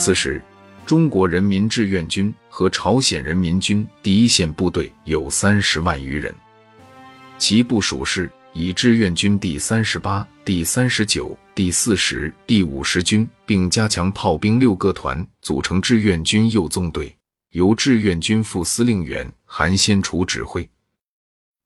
此时，中国人民志愿军和朝鲜人民军第一线部队有三十万余人，其部署是以志愿军第三十八、第三十九、第四十、第五十军，并加强炮兵六个团组成志愿军右纵队，由志愿军副司令员韩先楚指挥，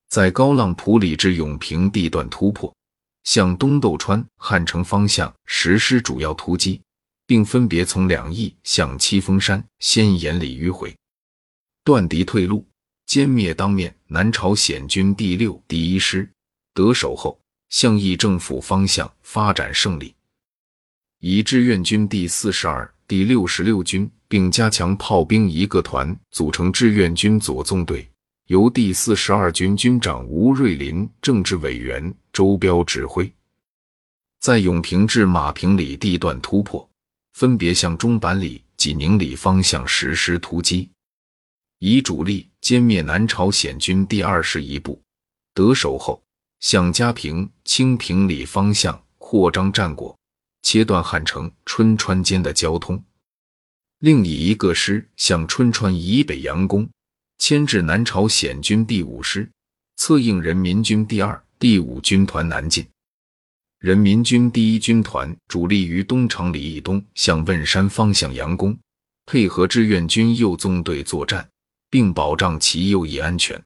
在高浪浦里至永平地段突破。向东豆川、汉城方向实施主要突击，并分别从两翼向七峰山、先岩里迂回，断敌退路，歼灭当面南朝鲜军第六、第一师。得手后，向义政府方向发展胜利。以志愿军第四十二、第六十六军，并加强炮兵一个团，组成志愿军左纵队。由第四十二军军长吴瑞林、政治委员周彪指挥，在永平至马平里地段突破，分别向中板里、济宁里方向实施突击，以主力歼灭南朝鲜军第二十一部。得手后，向嘉平、清平里方向扩张战果，切断汉城、春川间的交通。另以一个师向春川以北佯攻。牵制南朝鲜军第五师，策应人民军第二、第五军团南进。人民军第一军团主力于东长里以东向汶山方向佯攻，配合志愿军右纵队作战，并保障其右翼安全。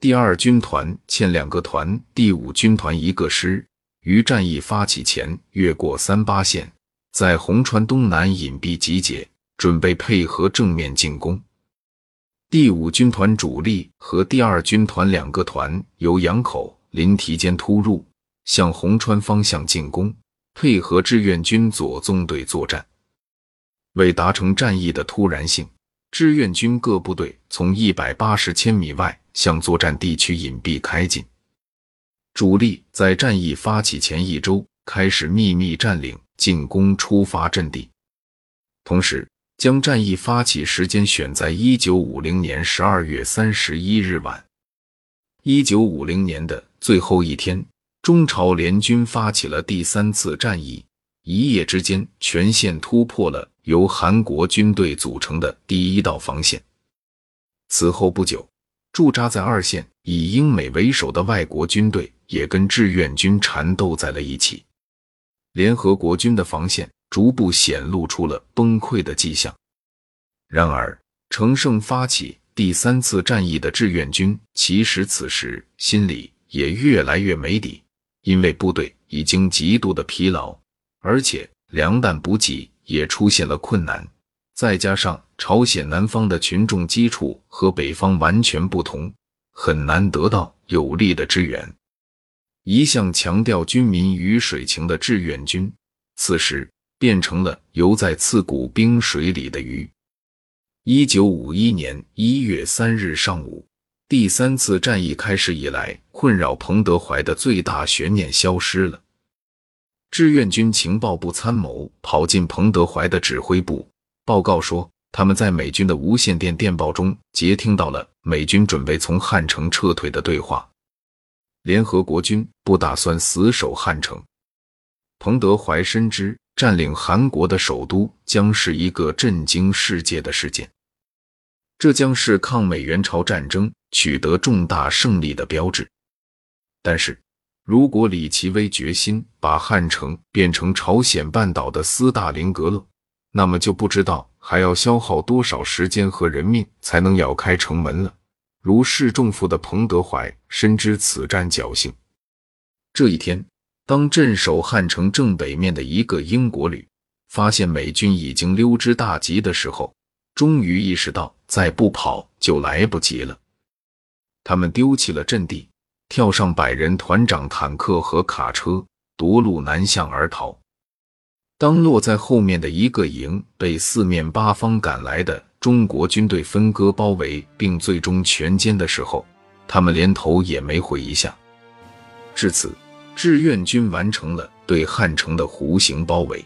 第二军团欠两个团，第五军团一个师，于战役发起前越过三八线，在红川东南隐蔽集结，准备配合正面进攻。第五军团主力和第二军团两个团由杨口、临提间突入，向红川方向进攻，配合志愿军左纵队作战。为达成战役的突然性，志愿军各部队从一百八十千米外向作战地区隐蔽开进。主力在战役发起前一周开始秘密占领进攻出发阵地，同时。将战役发起时间选在一九五零年十二月三十一日晚。一九五零年的最后一天，中朝联军发起了第三次战役，一夜之间全线突破了由韩国军队组成的第一道防线。此后不久，驻扎在二线以英美为首的外国军队也跟志愿军缠斗在了一起，联合国军的防线。逐步显露出了崩溃的迹象。然而，乘胜发起第三次战役的志愿军，其实此时心里也越来越没底，因为部队已经极度的疲劳，而且粮弹补给也出现了困难。再加上朝鲜南方的群众基础和北方完全不同，很难得到有力的支援。一向强调军民鱼水情的志愿军，此时。变成了游在刺骨冰水里的鱼。一九五一年一月三日上午，第三次战役开始以来，困扰彭德怀的最大悬念消失了。志愿军情报部参谋跑进彭德怀的指挥部，报告说，他们在美军的无线电电报中接听到了美军准备从汉城撤退的对话。联合国军不打算死守汉城。彭德怀深知。占领韩国的首都将是一个震惊世界的事件，这将是抗美援朝战争取得重大胜利的标志。但是，如果李奇微决心把汉城变成朝鲜半岛的斯大林格勒，那么就不知道还要消耗多少时间和人命才能咬开城门了。如释重负的彭德怀深知此战侥幸。这一天。当镇守汉城正北面的一个英国旅发现美军已经溜之大吉的时候，终于意识到再不跑就来不及了。他们丢弃了阵地，跳上百人团长坦克和卡车，夺路南向而逃。当落在后面的一个营被四面八方赶来的中国军队分割包围，并最终全歼的时候，他们连头也没回一下。至此。志愿军完成了对汉城的弧形包围。